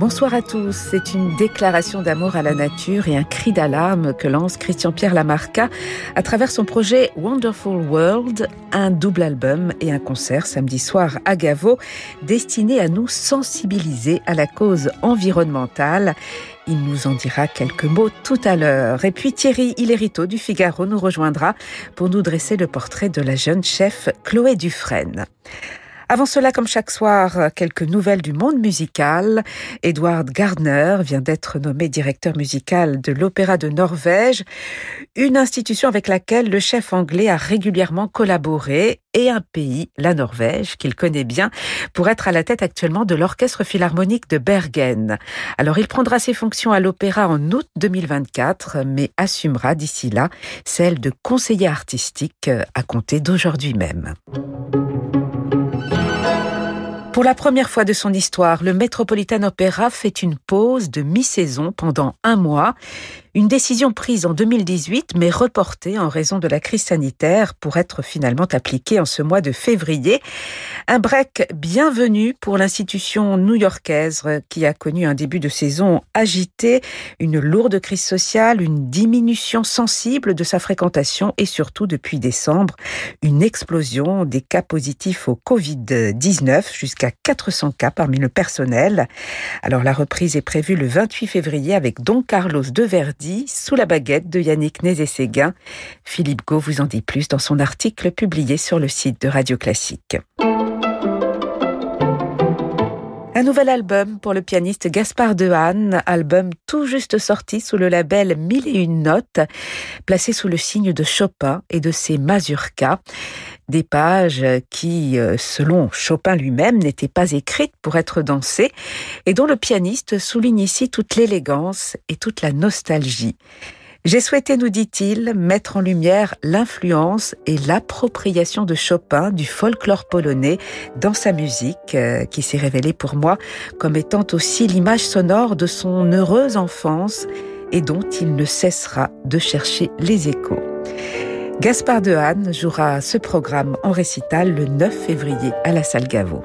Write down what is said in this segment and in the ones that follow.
Bonsoir à tous. C'est une déclaration d'amour à la nature et un cri d'alarme que lance Christian-Pierre Lamarca à travers son projet Wonderful World, un double album et un concert samedi soir à Gavo destiné à nous sensibiliser à la cause environnementale. Il nous en dira quelques mots tout à l'heure. Et puis Thierry Hillerito du Figaro nous rejoindra pour nous dresser le portrait de la jeune chef Chloé Dufresne. Avant cela, comme chaque soir, quelques nouvelles du monde musical. Edward Gardner vient d'être nommé directeur musical de l'Opéra de Norvège, une institution avec laquelle le chef anglais a régulièrement collaboré et un pays, la Norvège, qu'il connaît bien, pour être à la tête actuellement de l'Orchestre Philharmonique de Bergen. Alors il prendra ses fonctions à l'Opéra en août 2024, mais assumera d'ici là celle de conseiller artistique à compter d'aujourd'hui même. Pour la première fois de son histoire, le Metropolitan Opera fait une pause de mi-saison pendant un mois. Une décision prise en 2018 mais reportée en raison de la crise sanitaire pour être finalement appliquée en ce mois de février. Un break bienvenu pour l'institution new-yorkaise qui a connu un début de saison agité, une lourde crise sociale, une diminution sensible de sa fréquentation et surtout depuis décembre, une explosion des cas positifs au Covid-19 jusqu'à 400 cas parmi le personnel. Alors la reprise est prévue le 28 février avec Don Carlos de Verdi sous la baguette de Yannick Nézé-Séguin. Philippe Gau vous en dit plus dans son article publié sur le site de Radio Classique. Un nouvel album pour le pianiste Gaspard Dehaene, album tout juste sorti sous le label Mille et une notes, placé sous le signe de Chopin et de ses mazurkas. Des pages qui, euh, selon Chopin lui-même, n'étaient pas écrites pour être dansées et dont le pianiste souligne ici toute l'élégance et toute la nostalgie. J'ai souhaité, nous dit-il, mettre en lumière l'influence et l'appropriation de Chopin du folklore polonais dans sa musique, euh, qui s'est révélée pour moi comme étant aussi l'image sonore de son heureuse enfance et dont il ne cessera de chercher les échos. Gaspard Dehaene jouera ce programme en récital le 9 février à la salle Gaveau.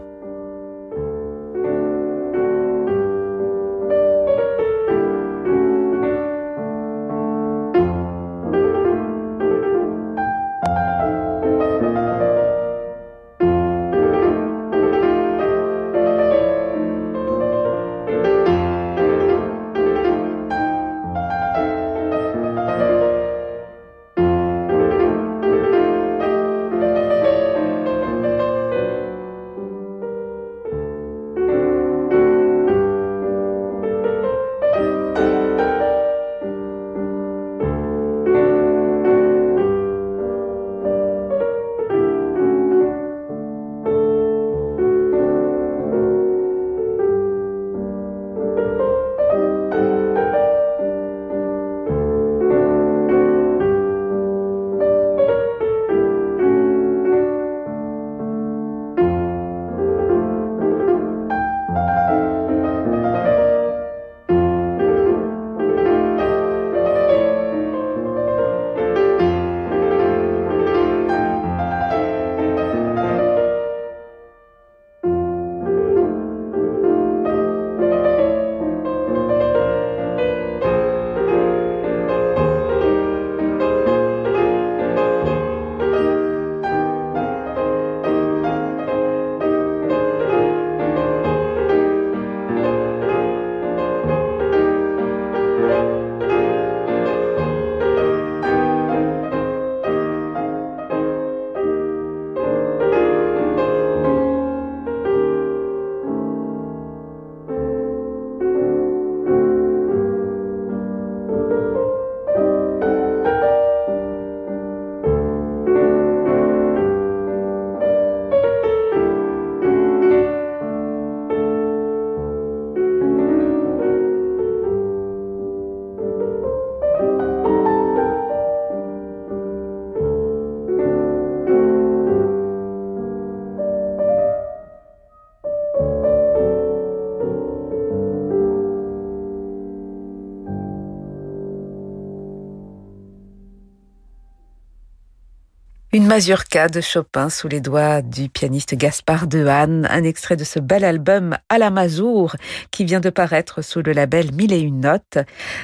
Une mazurka de Chopin sous les doigts du pianiste Gaspard Dehaene, un extrait de ce bel album à la Mazur qui vient de paraître sous le label Mille et une notes,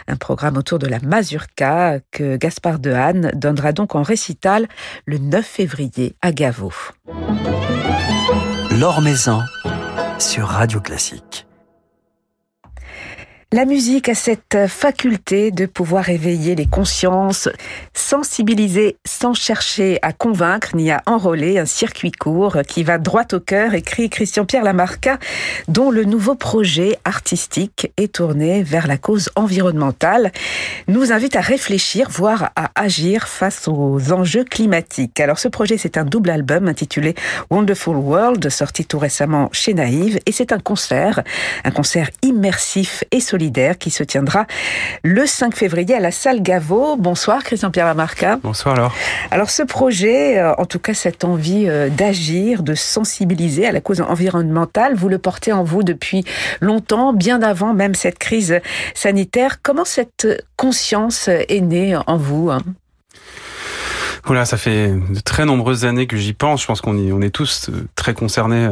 un programme autour de la mazurka que Gaspard Dehaene donnera donc en récital le 9 février à Gavot. L'Or Maison sur Radio Classique. La musique a cette faculté de pouvoir éveiller les consciences, sensibiliser sans chercher à convaincre ni à enrôler un circuit court qui va droit au cœur, écrit Christian-Pierre Lamarca, dont le nouveau projet artistique est tourné vers la cause environnementale, nous invite à réfléchir, voire à agir face aux enjeux climatiques. Alors ce projet, c'est un double album intitulé Wonderful World, sorti tout récemment chez Naïve, et c'est un concert, un concert immersif et solidaire qui se tiendra le 5 février à la salle Gaveau. Bonsoir Christian-Pierre Lamarca. Bonsoir alors. Alors ce projet, euh, en tout cas cette envie euh, d'agir, de sensibiliser à la cause environnementale, vous le portez en vous depuis longtemps, bien avant même cette crise sanitaire. Comment cette conscience est née en vous hein? Voilà, ça fait de très nombreuses années que j'y pense. Je pense qu'on on est tous euh, très concernés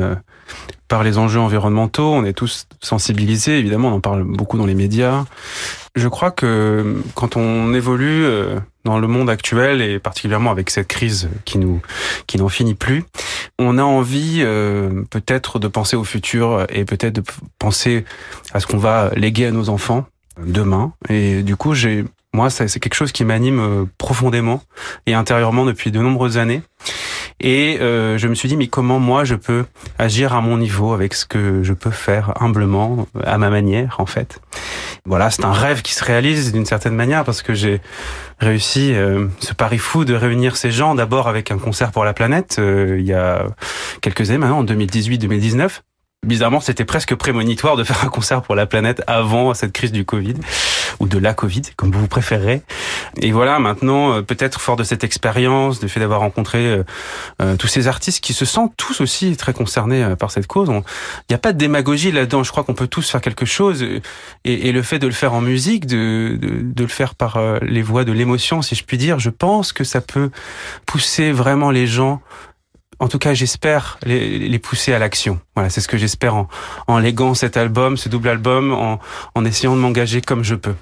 par les enjeux environnementaux. On est tous sensibilisés, évidemment, on en parle beaucoup dans les médias. Je crois que quand on évolue euh, dans le monde actuel et particulièrement avec cette crise qui nous qui n'en finit plus, on a envie peut-être de penser au futur et peut-être de penser à ce qu'on va léguer à nos enfants demain. Et du coup, j'ai moi, c'est quelque chose qui m'anime euh, profondément et intérieurement depuis de nombreuses années. Et euh, je me suis dit, mais comment moi je peux agir à mon niveau avec ce que je peux faire humblement, à ma manière, en fait? Voilà, c'est un rêve qui se réalise d'une certaine manière parce que j'ai réussi euh, ce pari fou de réunir ces gens d'abord avec un concert pour la planète il y a quelques années maintenant, en 2018-2019. Bizarrement, c'était presque prémonitoire de faire un concert pour la planète avant cette crise du Covid, ou de la Covid, comme vous préférez. Et voilà, maintenant, euh, peut-être fort de cette expérience, du fait d'avoir rencontré euh, euh, tous ces artistes qui se sentent tous aussi très concernés par cette cause. Il n'y a pas de démagogie là-dedans. Je crois qu'on peut tous faire quelque chose. Et, le fait de le faire en musique, de, le faire par les voix de l'émotion, si je puis dire, je pense que ça peut pousser vraiment les gens en tout cas, j'espère les, pousser à l'action. Voilà, c'est ce que j'espère en, en léguant cet album, ce double album, en, en essayant de m'engager comme je peux.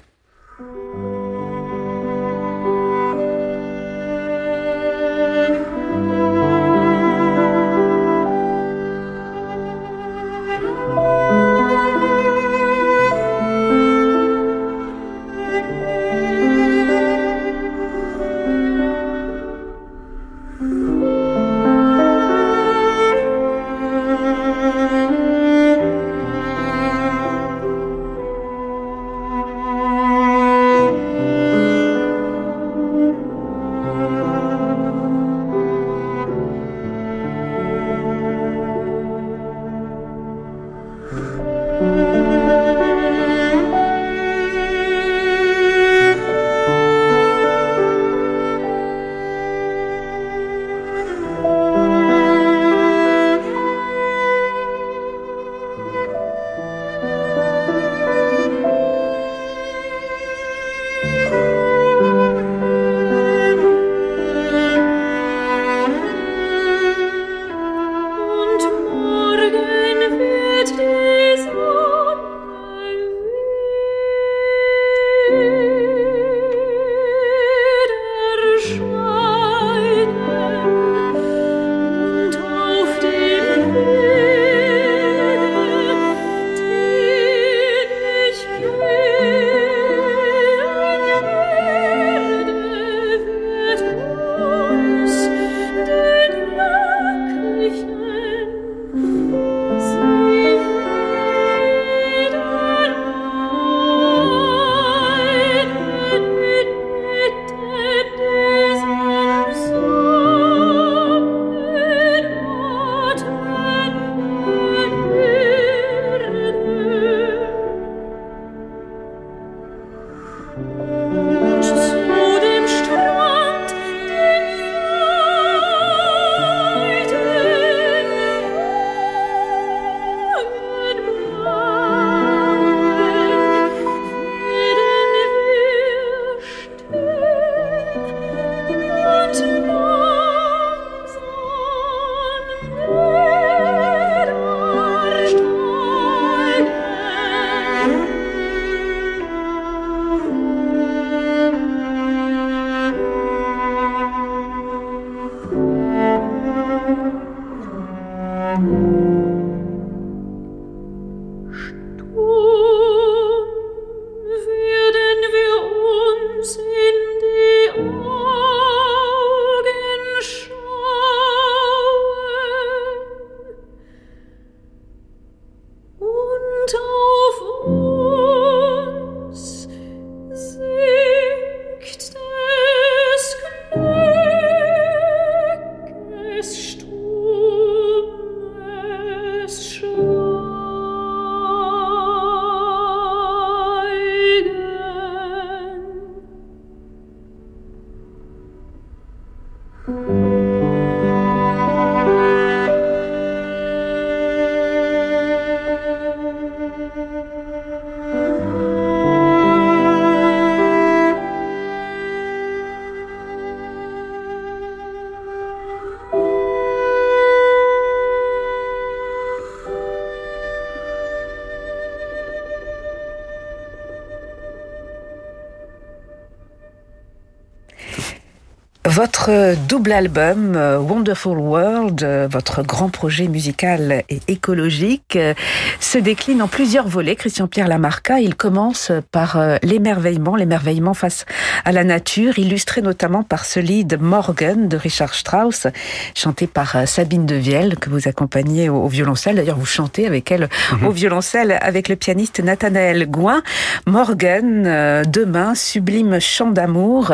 Votre double album euh, Wonderful World, euh, votre grand projet musical et écologique, euh, se décline en plusieurs volets. Christian-Pierre Lamarca, il commence par l'émerveillement, l'émerveillement face à la nature, illustré notamment par ce lead Morgan de Richard Strauss, chanté par Sabine Devielle, que vous accompagnez au, violoncelle. D'ailleurs, vous chantez avec elle mhm. au violoncelle avec le pianiste Nathanaël Gouin. Morgan, demain, sublime chant d'amour.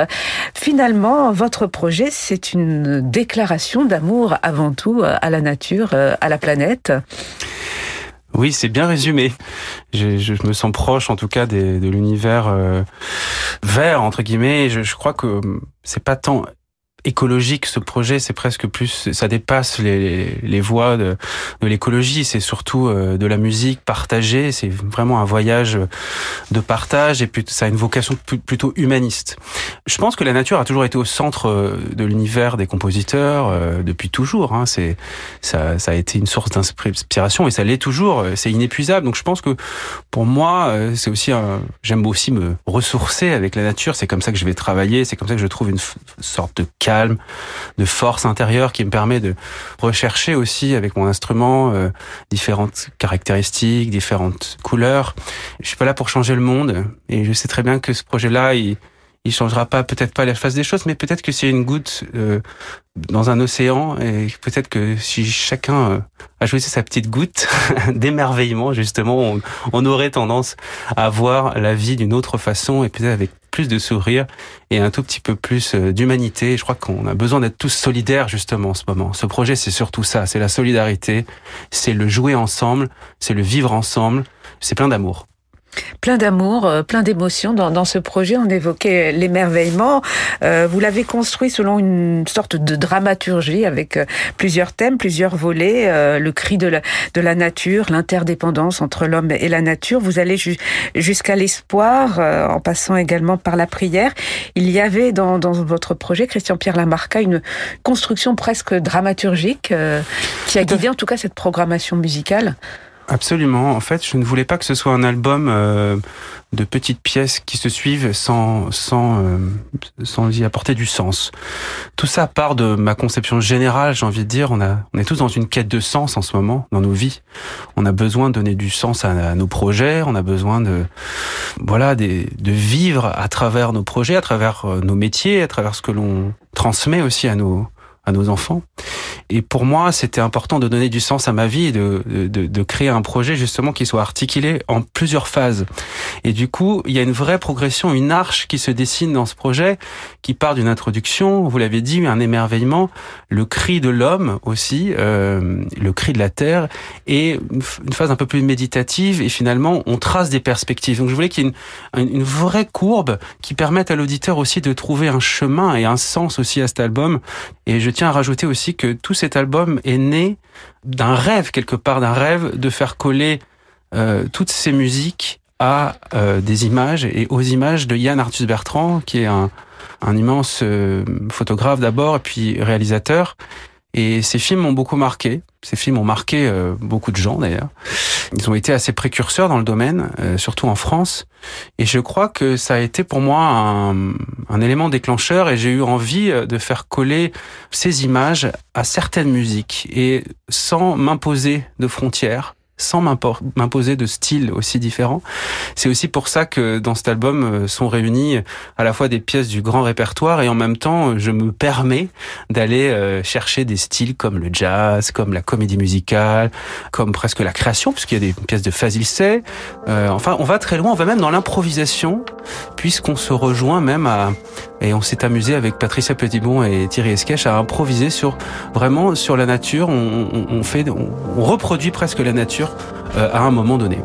Finalement, votre projet, c'est une déclaration d'amour avant tout euh, à la nature, euh, à la planète. Oui, c'est bien résumé. Je, me sens proche, en tout cas, de l'univers euh, vert entre guillemets. Je, je crois que c'est pas tant écologique ce projet c'est presque plus ça dépasse les, les voies de, de l'écologie. C'est surtout euh, de la musique partagée. C'est vraiment un voyage de partage et puis ça a une vocation plutôt humaniste. Je pense que la nature a toujours été au centre euh, de l'univers des compositeurs euh, depuis toujours hein. c'est ça, ça a été une source d'inspiration et ça l'est toujours c'est inépuisable. Donc je pense que pour moi c'est aussi un j'aime aussi me ressourcer avec la nature. C'est comme ça que je vais travailler. C'est comme ça que je trouve une sorte de de force intérieure qui me permet de rechercher aussi avec mon instrument euh, différentes caractéristiques, différentes couleurs. Je suis pas là pour changer le monde et je sais très bien que ce projet-là, il, il changera pas peut-être pas la face des choses, mais peut-être que c'est une goutte euh, dans un océan et peut-être que si chacun euh, a choisi sa petite goutte d'émerveillement, justement, on, on, aurait tendance à voir la vie d'une autre façon et peut-être avec plus de sourire et un tout petit peu plus euh, d'humanité. Je crois qu'on a besoin d'être tous solidaires justement en ce moment. Ce projet, c'est surtout ça, c'est la solidarité, c'est le jouer ensemble, c'est le vivre ensemble, c'est plein d'amour plein d'amour, euh, plein d'émotions dans, dans, ce projet. On évoquait l'émerveillement. Euh, vous l'avez construit selon une sorte de dramaturgie avec euh, plusieurs thèmes, plusieurs volets. Euh, le cri de la, de la nature, l'interdépendance entre l'homme et la nature. Vous allez jusqu'à l'espoir, en passant également par la prière. Il y avait dans, dans votre projet, Christian-Pierre Lamarca, une construction presque dramaturgique qui a guidé en tout cas cette programmation musicale. Absolument. En fait, je ne voulais pas que ce soit un album euh, de petites pièces qui se suivent sans sans euh, sans y apporter du sens. Tout ça part de ma conception générale. J'ai envie de dire, on a on est tous dans une quête de sens en ce moment dans nos vies. On a besoin de donner du sens à, nos projets. On a besoin de voilà de vivre à travers nos projets, à travers euh, nos métiers, à travers ce que l'on transmet aussi à nos à nos enfants. Et pour moi, c'était important de donner du sens à ma vie et de, de, de, créer un projet justement qui soit articulé en plusieurs phases. Et du coup, il y a une vraie progression, une arche qui se dessine dans ce projet, qui part d'une introduction, vous l'avez dit, un émerveillement, le cri de l'homme aussi, euh, le cri de la terre, et une phase un peu plus méditative. Et finalement, on trace des perspectives. Donc je voulais qu'il y ait une, une vraie courbe qui permette à l'auditeur aussi de trouver un chemin et un sens aussi à cet album. Et je tiens à rajouter aussi que tout cet album est né d'un rêve quelque part, d'un rêve de faire coller euh, toutes ces musiques à euh, des images et aux images de Yann Arthus Bertrand, qui est un, un immense euh, photographe d'abord et puis réalisateur et ces films m'ont beaucoup marqué. Ces films ont marqué euh, beaucoup de gens d'ailleurs. Ils ont été assez précurseurs dans le domaine, euh, surtout en France. Et je crois que ça a été pour moi un, un élément déclencheur et j'ai eu envie euh, de faire coller ces images à certaines musiques et sans m'imposer de frontières sans m'imposer de styles aussi différents. C'est aussi pour ça que dans cet album euh, sont réunies à la fois des pièces du grand répertoire et en même temps je me permets d'aller euh, chercher des styles comme le jazz, comme la comédie musicale, comme presque la création puisqu'il y a des pièces de Fazil Say. Euh, enfin, on va très loin, on va même dans l'improvisation puisqu'on se rejoint même à et on s'est amusé avec Patricia Petitbon et Thierry Esquèche à improviser sur vraiment sur la nature. On, fait, on, reproduit presque la nature euh, à un moment donné.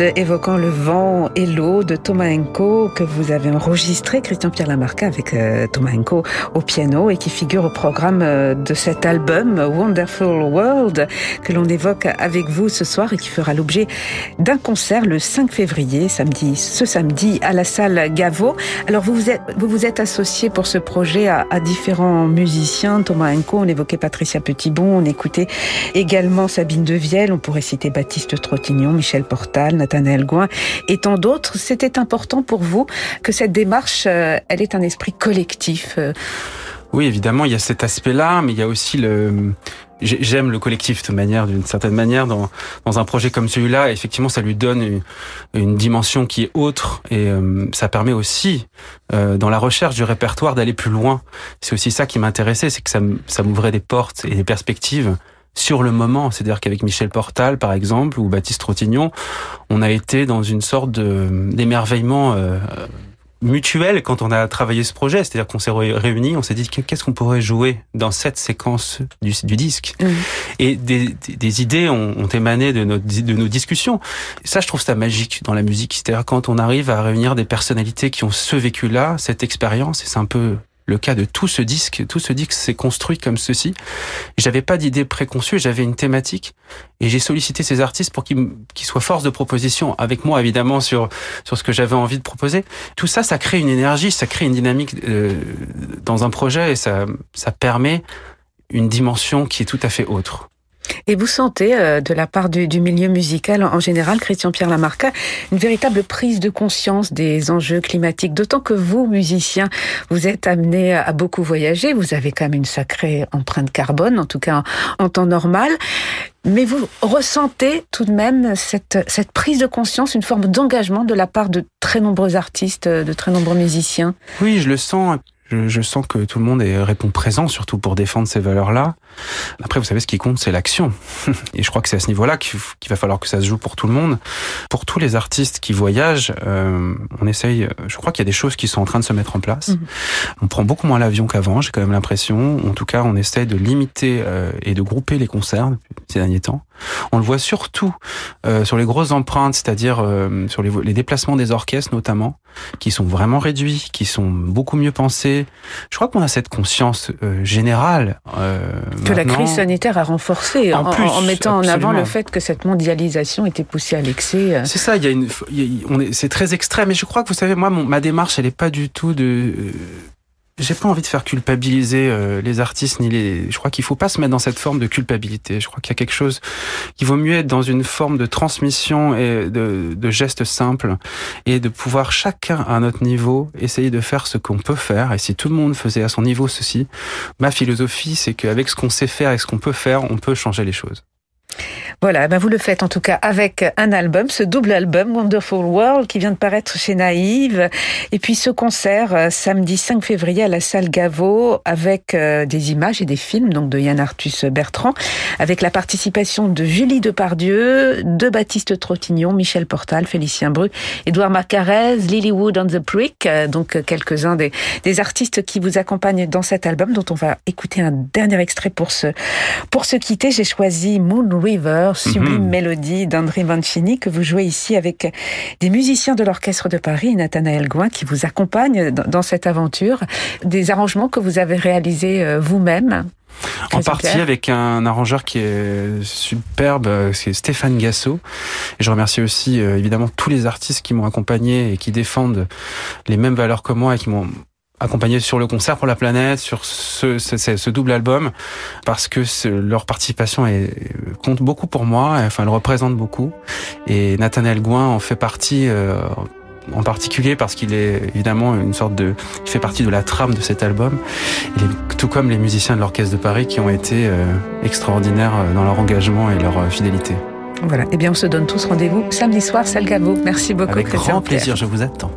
Évoquant le vent et l'eau de Thomas Enko que vous avez enregistré, Christian-Pierre Lamarca, avec euh, Thomas Enko au piano et qui figure au programme euh, de cet album Wonderful World que l'on évoque avec vous ce soir et qui fera l'objet d'un concert le 5 février, samedi, ce samedi, à la salle Gaveau. Alors vous vous êtes, vous vous êtes associé pour ce projet à, à différents musiciens, Thomas Enko, on évoquait Patricia Petitbon, on écoutait également Sabine Devielle, on pourrait citer Baptiste Trottignon, Michel Portal, Et tant d'autres. C'était important pour vous que cette démarche, euh, elle ait un esprit collectif. Euh. Oui, évidemment, il y a cet aspect-là, mais il y a aussi le j'aime le collectif de manière, d'une certaine manière, dans, dans un projet comme celui-là. Effectivement, ça lui donne une, dimension qui est autre et euh, ça permet aussi, dans la recherche du répertoire, d'aller plus loin. C'est aussi ça qui m'intéressait, c'est que ça, ça m'ouvrait des portes et des perspectives sur le moment. C'est-à-dire qu'avec Michel Portal, par exemple, ou Baptiste Trottignon, on a été dans une sorte d'émerveillement euh, mutuel quand on a travaillé ce projet. C'est-à-dire qu'on s'est réunis, on s'est dit qu'est-ce qu'on pourrait jouer dans cette séquence du, du disque. Mmh. Et des, des, idées ont, ont, émané de, notre, de nos discussions. ça, je trouve ça magique dans la musique. C'est-à-dire quand on arrive à réunir des personnalités qui ont ce vécu-là, cette expérience, et c'est un peu le cas de tout ce disque. Tout ce disque s'est construit comme ceci. J'avais pas d'idée préconçue, j'avais une thématique et j'ai sollicité ces artistes pour qu'ils soient force de proposition avec moi évidemment sur sur ce que j'avais envie de proposer. Tout ça, ça crée une énergie, ça crée une dynamique euh, dans un projet et ça ça permet une dimension qui est tout à fait autre. Et vous sentez, euh, de la part du, milieu musical en général, Christian-Pierre Lamarca, une véritable prise de conscience des enjeux climatiques, d'autant que vous, musiciens, vous êtes amenés à beaucoup voyager, vous avez quand même une sacrée empreinte carbone, en tout cas en, temps normal. Mais vous ressentez tout de même cette, cette prise de conscience, une forme d'engagement de la part de très nombreux artistes, de très nombreux musiciens? Oui, je le sens. Je, sens que tout le monde est, répond présent, surtout pour défendre ces valeurs-là. Après, vous savez, ce qui compte, c'est l'action. Et je crois que c'est à ce niveau-là qu'il va falloir que ça se joue pour tout le monde. Pour tous les artistes qui voyagent, euh, on essaye, je crois qu'il y a des choses qui sont en train de se mettre en place. Mhm. On prend beaucoup moins l'avion qu'avant, j'ai quand même l'impression. En tout cas, on essaye de limiter euh, et de grouper les concerts ces derniers temps. On le voit surtout euh, sur les grosses empreintes, c'est-à-dire euh, sur les, les, déplacements des orchestres notamment, qui sont vraiment réduits, qui sont beaucoup mieux pensés. Je crois qu'on a cette conscience euh, générale. Que la crise sanitaire a renforcé en, en, mettant en avant le fait que cette mondialisation était poussée à l'excès. C'est ça, il y a une, c'est très extrême. Et je crois que vous savez, moi, ma démarche, elle n'est pas du tout de j'ai pas envie de faire culpabiliser euh, les artistes ni les. Je crois qu'il faut pas se mettre dans cette forme de culpabilité. Je crois qu'il y a quelque chose qui vaut mieux être dans une forme de transmission et de, de gestes simples et de pouvoir chacun à notre niveau essayer de faire ce qu'on peut faire. Et si tout le monde faisait à son niveau ceci, ma philosophie c'est qu'avec ce qu'on sait faire et ce qu'on peut faire, on peut changer les choses. Voilà, ben vous le faites en tout cas avec un album, ce double album Wonderful World qui vient de paraître chez Naïve. Et puis ce concert euh, samedi 5 février à la salle Gaveau avec euh, des images et des films donc de Yann Arthus Bertrand, avec la participation de Julie Depardieu, de Baptiste Trottignon, Michel Portal, Félicien Bru, Édouard Macarez, Lilywood on the Brick, euh, donc quelques-uns des, des artistes qui vous accompagnent dans cet album dont on va écouter un dernier extrait pour se, pour se quitter. J'ai choisi Moon River, sublime mhm. mélodie d'André Mancini que vous jouez ici avec des musiciens de l'Orchestre de Paris et Nathanaël Gouin qui vous accompagnent dans cette aventure. Des arrangements que vous avez réalisés euh, vous-même. En partie avec un arrangeur qui est superbe, c'est Stéphane Gasso. Et je remercie aussi euh, évidemment tous les artistes qui m'ont accompagné et qui défendent les mêmes valeurs que moi et qui m'ont accompagné sur le concert pour la planète, sur ce, ce, ce double album, parce que leur participation est, compte beaucoup pour moi, enfin elle représente beaucoup. Et Nathanaël Gouin en fait partie. Euh, en particulier parce qu'il est évidemment une sorte de, il fait partie de la trame de cet album, tout comme les musiciens de l'Orchestre de Paris qui ont été euh, extraordinaires euh, dans leur engagement et leur fidélité. Voilà, et eh bien on se donne tous rendez-vous samedi soir, salle Gaveau. Merci beaucoup. Avec grand plaisir, je vous attends.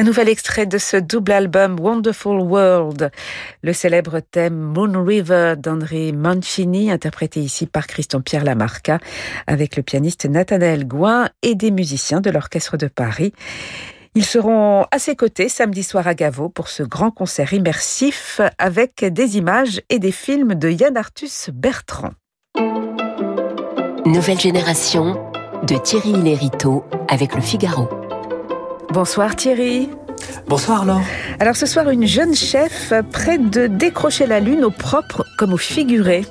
Un nouvel extrait de ce double album Wonderful World, le célèbre thème Moon River d'André Mancini, interprété ici par Christian Pierre Lamarca, avec le pianiste Nathanaël Gouin et des musiciens de l'Orchestre de Paris. Ils seront à ses côtés samedi soir à Gavo pour ce grand concert immersif avec des images et des films de Yann Arthus Bertrand. Nouvelle génération de Thierry Lériteau avec le Figaro. Bonsoir Thierry. Bonsoir Laure. Alors ce soir, une jeune chef prête de décrocher la lune au propre comme au figuré.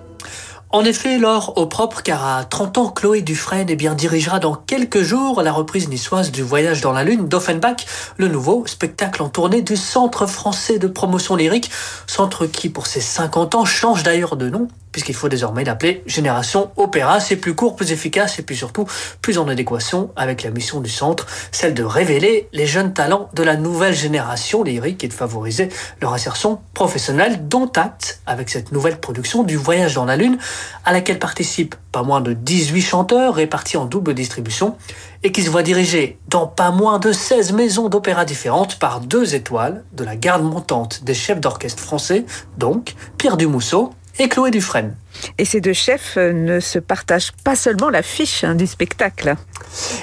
En effet, Laure, au propre, car à 30 ans, Chloé Dufresne eh bien, dirigera dans quelques jours la reprise niçoise du Voyage dans la Lune d'Offenbach, le nouveau spectacle en tournée du Centre français de promotion lyrique, centre qui, pour ses 50 ans, change d'ailleurs de nom puisqu'il faut désormais l'appeler Génération Opéra. C'est plus court, plus efficace et puis surtout plus en adéquation avec la mission du centre, celle de révéler les jeunes talents de la nouvelle génération lyrique et de favoriser leur insertion professionnelle, dont acte avec cette nouvelle production du Voyage dans la Lune, à laquelle participent pas moins de 18 chanteurs répartis en double distribution et qui se voit dirigé dans pas moins de 16 maisons d'opéra différentes par deux étoiles de la garde montante des chefs d'orchestre français, donc Pierre Dumousseau et Chloé Dufresne. Et ces deux chefs euh, ne se partagent pas seulement l'affiche hein, du spectacle.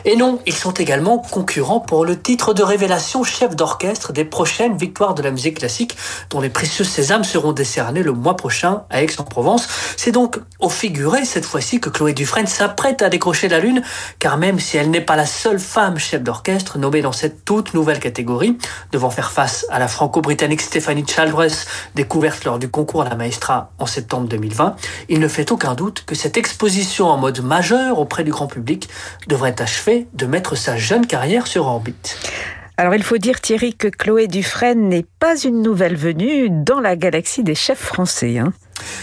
Et non, ils sont également concurrents pour le titre de révélation chef d'orchestre des prochaines victoires de la musique classique, dont les précieux sésames seront décernés le mois prochain à Aix-en-Provence. C'est donc au figuré cette fois-ci que Chloé Dufresne s'apprête à décrocher la lune, car même si elle n'est pas la seule femme chef d'orchestre nommée dans cette toute nouvelle catégorie, devant faire face à la franco-britannique Stéphanie Chaldress, découverte lors du concours à la Maestra en septembre 2020, il ne fait aucun doute que cette exposition en mode majeur auprès du grand public devrait achever de mettre sa jeune carrière sur orbite. Alors il faut dire Thierry que Chloé Dufresne n'est pas une nouvelle venue dans la galaxie des chefs français. Hein.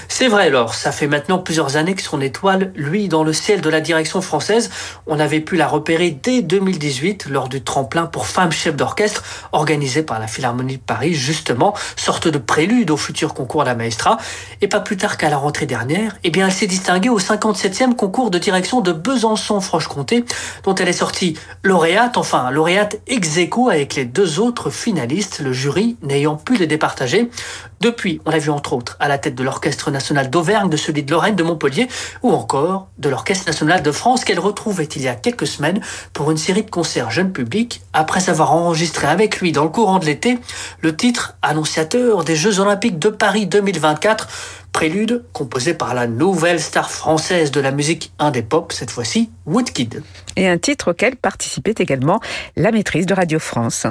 C'est vrai, alors, ça fait maintenant plusieurs années que son étoile, lui, dans le ciel de la direction française, on avait pu la repérer dès 2018 lors du tremplin pour femmes chefs d'orchestre organisé par la Philharmonie de Paris, justement, sorte de prélude au futur concours à la Maestra. Et pas plus tard qu'à la rentrée dernière, eh bien, elle s'est distinguée au 57e concours de direction de Besançon-Franche-Comté, dont elle est sortie lauréate, enfin, lauréate ex aequo avec les deux autres finalistes, le jury n'ayant pu les départager. Depuis, on l'a vu entre autres à la tête de l'Orchestre national d'Auvergne, de celui de Lorraine, de Montpellier, ou encore de l'Orchestre national de France qu'elle retrouvait il y a quelques semaines pour une série de concerts jeunes publics, après avoir enregistré avec lui dans le courant de l'été le titre annonciateur des Jeux olympiques de Paris 2024, prélude composé par la nouvelle star française de la musique indé pop, cette fois-ci Woodkid. Et un titre auquel participait également la maîtrise de Radio France.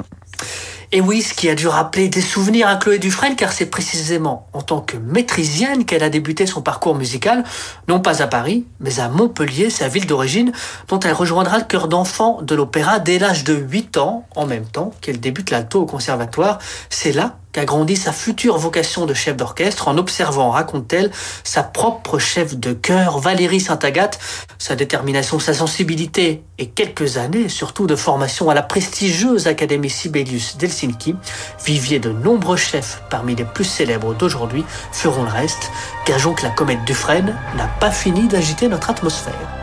Et oui, ce qui a dû rappeler des souvenirs à Chloé Dufresne, car c'est précisément en tant que maîtrisienne qu'elle a débuté son parcours musical, non pas à Paris, mais à Montpellier, sa ville d'origine, dont elle rejoindra le chœur d'enfant de l'opéra dès l'âge de 8 ans, en même temps qu'elle débute l'alto au conservatoire. C'est là qu'a grandi sa future vocation de chef d'orchestre en observant, raconte-t-elle, sa propre chef de chœur, Valérie Saint-Agathe, sa détermination, sa sensibilité et quelques années, surtout de formation à la prestigieuse Académie Sibelius d'Helsinki, vivier de nombreux chefs parmi les plus célèbres d'aujourd'hui, feront le reste. Gageons que la comète Dufresne n'a pas fini d'agiter notre atmosphère.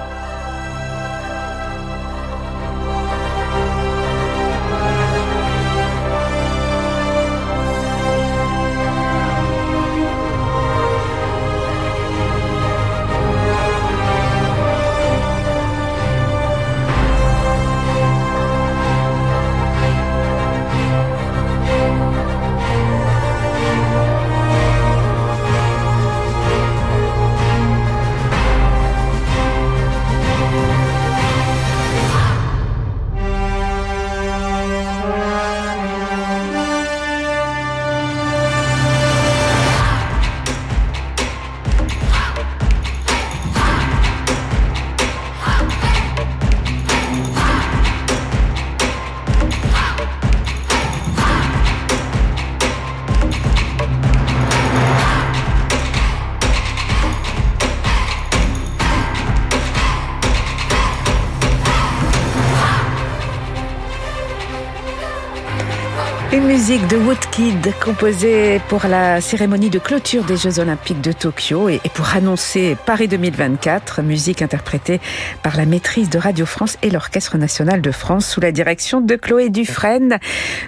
Musique de Woodkid composée pour la cérémonie de clôture des Jeux Olympiques de Tokyo et pour annoncer Paris 2024, musique interprétée par la maîtrise de Radio France et l'Orchestre National de France sous la direction de Chloé Dufresne,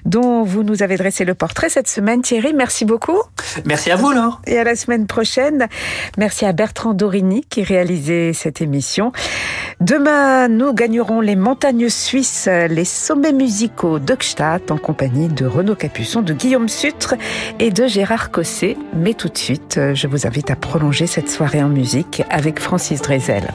dont vous nous avez dressé le portrait cette semaine. Thierry, merci beaucoup. Merci à vous, Laure. Et à la semaine prochaine. Merci à Bertrand Dorini qui réalisait cette émission. Demain, nous gagnerons les montagnes suisses, les sommets musicaux d'Ockstadt en compagnie de Renaud Capuçon, de Guillaume Sutre et de Gérard Cosset. Mais tout de suite, je vous invite à prolonger cette soirée en musique avec Francis Drezel.